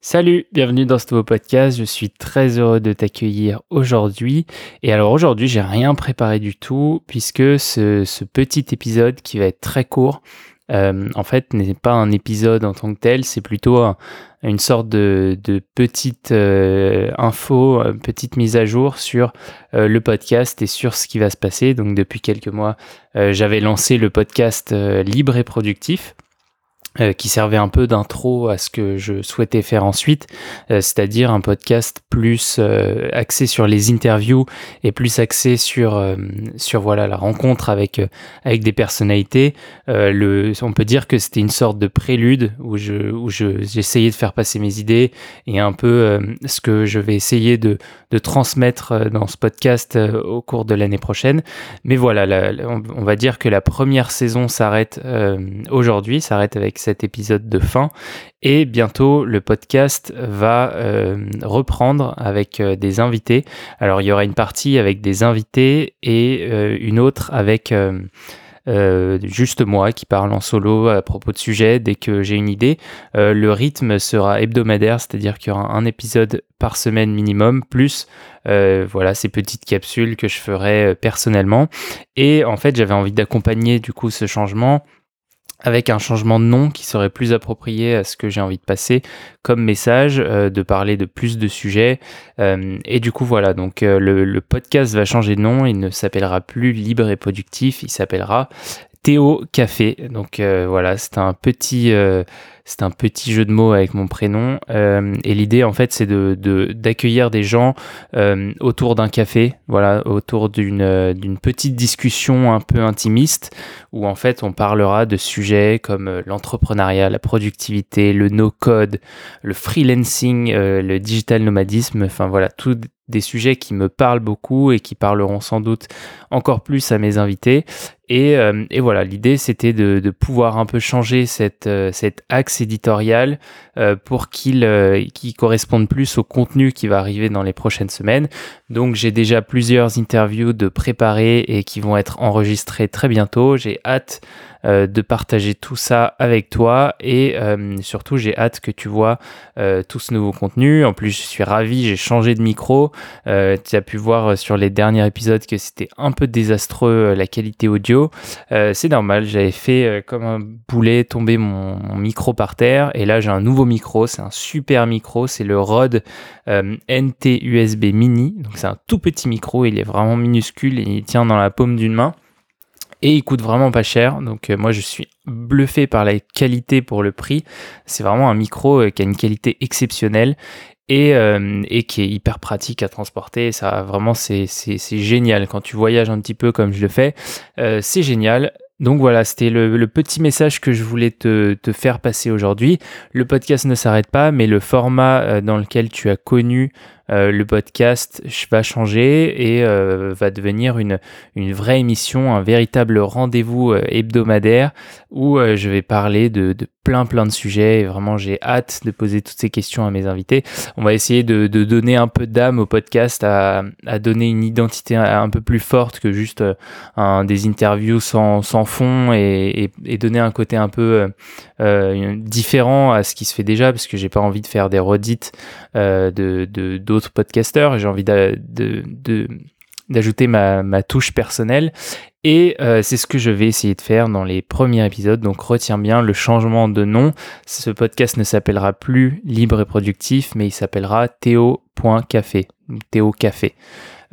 Salut, bienvenue dans ce nouveau podcast. Je suis très heureux de t'accueillir aujourd'hui. Et alors aujourd'hui, j'ai rien préparé du tout puisque ce, petit épisode qui va être très court, euh, en fait, n'est pas un épisode en tant que tel, c'est plutôt une sorte de, petite euh, info, petite mise à jour sur euh, le podcast et sur ce qui va se passer. Donc depuis quelques mois, j'avais lancé le podcast Libre et Productif. Euh, qui servait un peu d'intro à ce que je souhaitais faire ensuite, euh, c'est-à-dire un podcast plus euh, axé sur les interviews et plus axé sur sur voilà la rencontre avec avec des personnalités. le, on peut dire que c'était une sorte de prélude où je où je j'essayais de faire passer mes idées et un peu ce que je vais essayer de de transmettre dans ce podcast au cours de l'année prochaine. Mais voilà, on, va dire que la première saison s'arrête aujourd'hui, s'arrête avec cet épisode de fin. Et bientôt, le podcast va euh, reprendre avec euh, des invités. Alors, il y aura une partie avec des invités et euh, une autre avec... juste moi qui parle en solo à propos de sujets dès que j'ai une idée. le rythme sera hebdomadaire, c'est-à-dire qu'il y aura un épisode par semaine minimum, plus voilà ces petites capsules que je ferai personnellement. Et en fait, j'avais envie d'accompagner du coup ce changement avec un changement de nom qui serait plus approprié à ce que j'ai envie de passer comme message, euh, de parler de plus de sujets. Euh, et du coup, voilà, donc euh, le, le, podcast va changer de nom, il ne s'appellera plus Libre et Productif, il s'appellera Théo Café. Donc voilà, c'est un petit c'est un petit jeu de mots avec mon prénom. Euh, et l'idée, en fait, c'est de, d'accueillir des gens euh, autour d'un café, voilà, autour d'une, euh, petite discussion un peu intimiste, où en fait, on parlera de sujets comme l'entrepreneuriat, la productivité, le no-code, le freelancing, le digital nomadisme, enfin voilà, tout des sujets qui me parlent beaucoup et qui parleront sans doute encore plus à mes invités. Et, et voilà, l'idée c'était de, pouvoir un peu changer cet axe éditorial euh, pour qu'il euh, corresponde plus au contenu qui va arriver dans les prochaines semaines. Donc j'ai déjà plusieurs interviews de préparer et qui vont être enregistrées très bientôt. J'ai hâte euh, de partager tout ça avec toi et surtout j'ai hâte que tu vois tout ce nouveau contenu. En plus je suis ravi, j'ai changé de micro. tu as pu voir sur les derniers épisodes que c'était un peu désastreux la qualité audio. C'est normal, j'avais fait comme un boulet tomber mon, micro par terre. Et là, j'ai un nouveau micro. C'est un super micro. C'est le Rode euh, NT USB Mini. Donc, c'est un tout petit micro. Il est vraiment minuscule il tient dans la paume d'une main. Et il coûte vraiment pas cher. Donc, euh, moi, je suis bluffé par la qualité pour le prix. C'est vraiment un micro euh, qui a une qualité exceptionnelle. Et, et, qui est hyper pratique à transporter. Ça, vraiment, c'est génial. Quand tu voyages un petit peu comme je le fais, c'est génial. Donc voilà, c'était le, petit message que je voulais te, te faire passer aujourd'hui. Le podcast ne s'arrête pas, mais le format euh, dans lequel tu as connu euh, le podcast va changer et euh, va devenir une, une vraie émission, un véritable rendez-vous euh, hebdomadaire où je vais parler de, de, plein plein de sujets et vraiment j'ai hâte de poser toutes ces questions à mes invités. On va essayer de, de donner un peu d'âme au podcast, à, donner une identité un peu plus forte que juste des interviews sans, fond et, donner un côté un peu différent à ce qui se fait déjà parce que j'ai pas envie de faire des redites euh, de d'autres podcasteurs. J'ai envie d'ajouter ma, ma, touche personnelle. Et euh, c'est ce que je vais essayer de faire dans les premiers épisodes. Donc retiens bien le changement de nom. Ce podcast ne s'appellera plus Libre et Productif, mais il s'appellera Théo.café. Théo Café.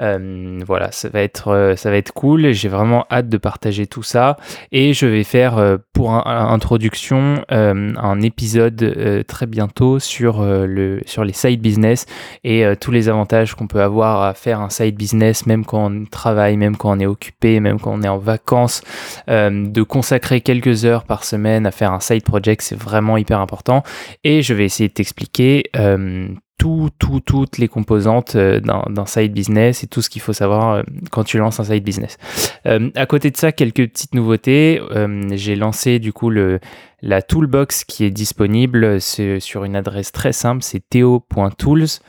Euh, voilà, ça va être euh, ça va être cool. J'ai vraiment hâte de partager tout ça et je vais faire euh, pour introduction un épisode très bientôt sur le sur les side business et tous les avantages qu'on peut avoir à faire un side business même quand on travaille, même quand on est occupé, même quand on est en vacances, de consacrer quelques heures par semaine à faire un side project, c'est vraiment hyper important et je vais essayer de t'expliquer tout, tout, toutes les composantes euh, d'un side business et tout ce qu'il faut savoir euh, quand tu lances un side business. Euh, à côté de ça, quelques petites nouveautés. J'ai lancé du coup la toolbox qui est disponible sur une adresse très simple, c'est theo.tools.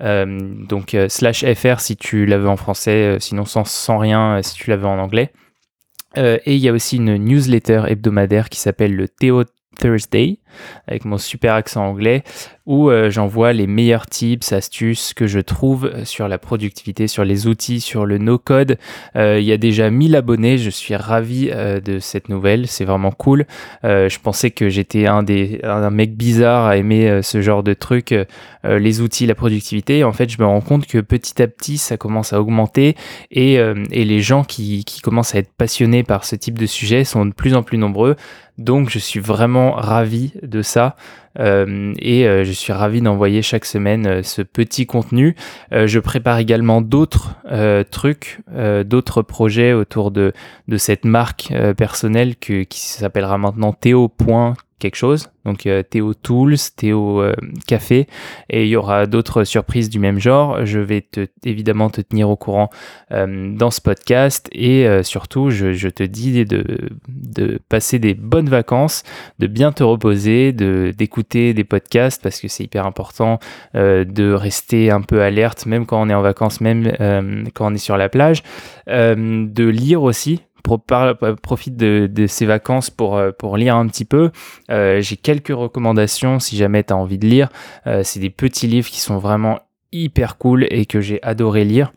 donc slash fr si tu l'avais en français, sinon sans, sans rien si tu l'avais en anglais. et il y a aussi une newsletter hebdomadaire qui s'appelle le Theo Thursday. Avec mon super accent anglais où euh, j'envoie les meilleurs tips, astuces que je trouve sur la productivité, sur les outils, sur le no-code. il y a déjà 1000 abonnés, je suis ravi de cette nouvelle, c'est vraiment cool. je pensais que j'étais un des un mec bizarre à aimer ce genre de trucs, les outils, la productivité. En fait, je me rends compte que petit à petit, ça commence à augmenter et, et les gens qui, qui commencent à être passionnés par ce type de sujet sont de plus en plus nombreux. Donc je suis vraiment ravi de ça euh, et euh, je suis ravi d'envoyer chaque semaine euh, ce petit contenu. je prépare également d'autres trucs, d'autres projets autour de, cette marque personnelle qui s'appellera maintenant Théo quelque chose. Donc euh, Théo Tools, Théo euh, Café, et il y aura d'autres surprises du même genre. Je vais évidemment te tenir au courant euh, dans ce podcast et surtout je, te dis de, de passer des bonnes vacances, de bien te reposer, de d'écouter des podcasts parce que c'est hyper important de rester un peu alerte même quand on est en vacances, même quand on est sur la plage, de lire aussi profite de, ces vacances pour, euh, pour lire un petit peu. Euh, j'ai quelques recommandations si jamais tu as envie de lire. Euh, c'est des petits livres qui sont vraiment hyper cool et que j'ai adoré lire.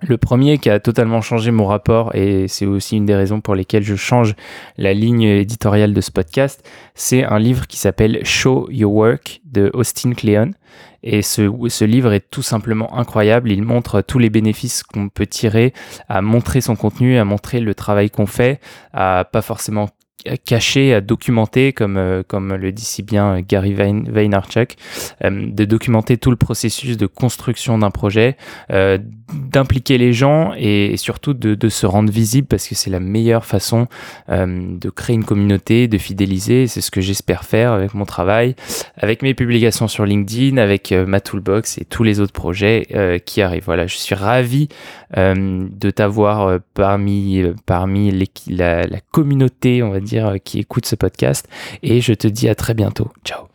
Le premier qui a totalement changé mon rapport, et c'est aussi une des raisons pour lesquelles je change la ligne éditoriale de ce podcast, c'est un livre qui s'appelle Show Your Work de Austin Kleon. Et ce, ce, livre est tout simplement incroyable. Il montre tous les bénéfices qu'on peut tirer à montrer son contenu, à montrer le travail qu'on fait, à pas forcément caché, à documenter, comme, euh, comme le dit si bien Gary Vaynerchuk, euh, de documenter tout le processus de construction d'un projet, euh, d'impliquer les gens et, surtout de, se rendre visible parce que c'est la meilleure façon de créer une communauté, de fidéliser. C'est ce que j'espère faire avec mon travail, avec mes publications sur LinkedIn, avec ma toolbox et tous les autres projets qui arrivent. Voilà, je suis ravi de t'avoir parmi, parmi la, communauté, on va dire, qui écoute ce podcast. Et je te dis à très bientôt. Ciao.